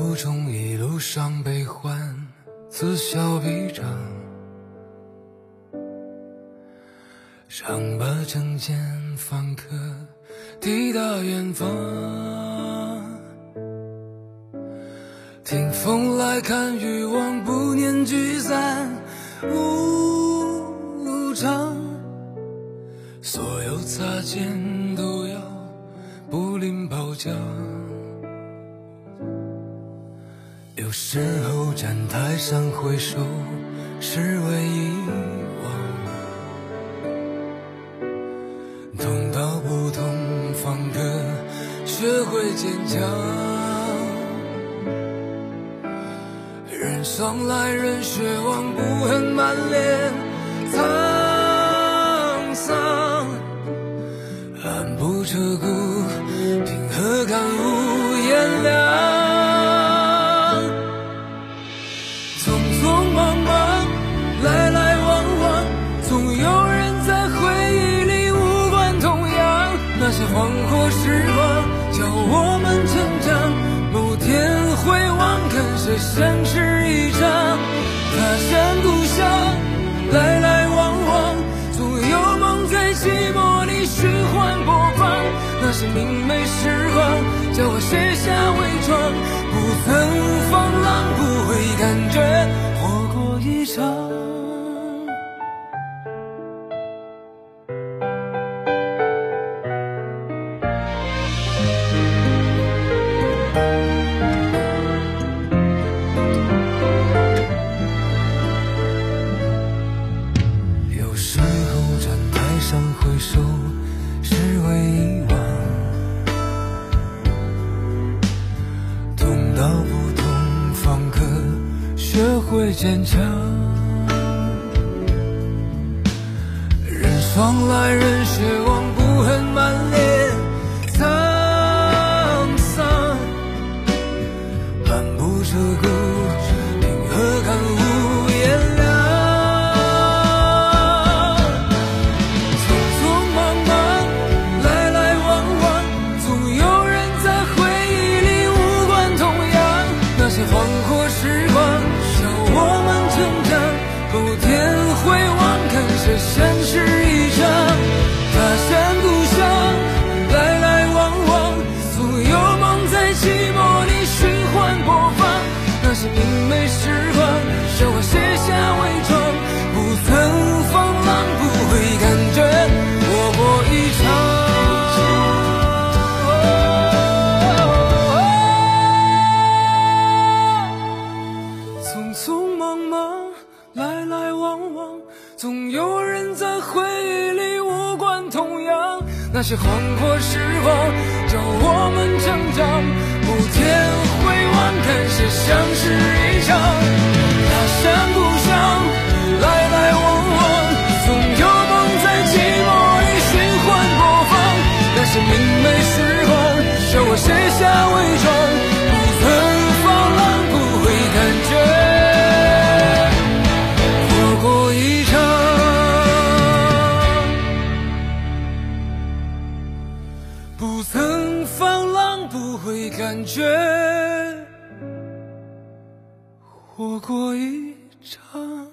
途中一路上悲欢，此消彼长，常把证件放客，抵达远方。听风来，看雨往，不念聚散无常。所有擦肩都要不吝褒奖。有时候站台上挥手是为遗忘，痛到不痛方可学会坚强。人上来人血往，不恨满脸望，看谁相识一场。他乡故乡，来来往往，总有梦在寂寞里循环播放。那些明媚时光，叫我卸下伪装，不曾放浪，不会感觉活过一场。到不同方可学会坚强。人霜来人血往，不恨满脸沧桑，漫不着叫我卸下伪装，不曾放浪，不会感觉活过一场。匆匆忙忙，来来往往，总有人在回忆里无关痛痒。那些黄火时光，教我们成长。某天回望，感谢相识不曾放浪，不会感觉活过一场。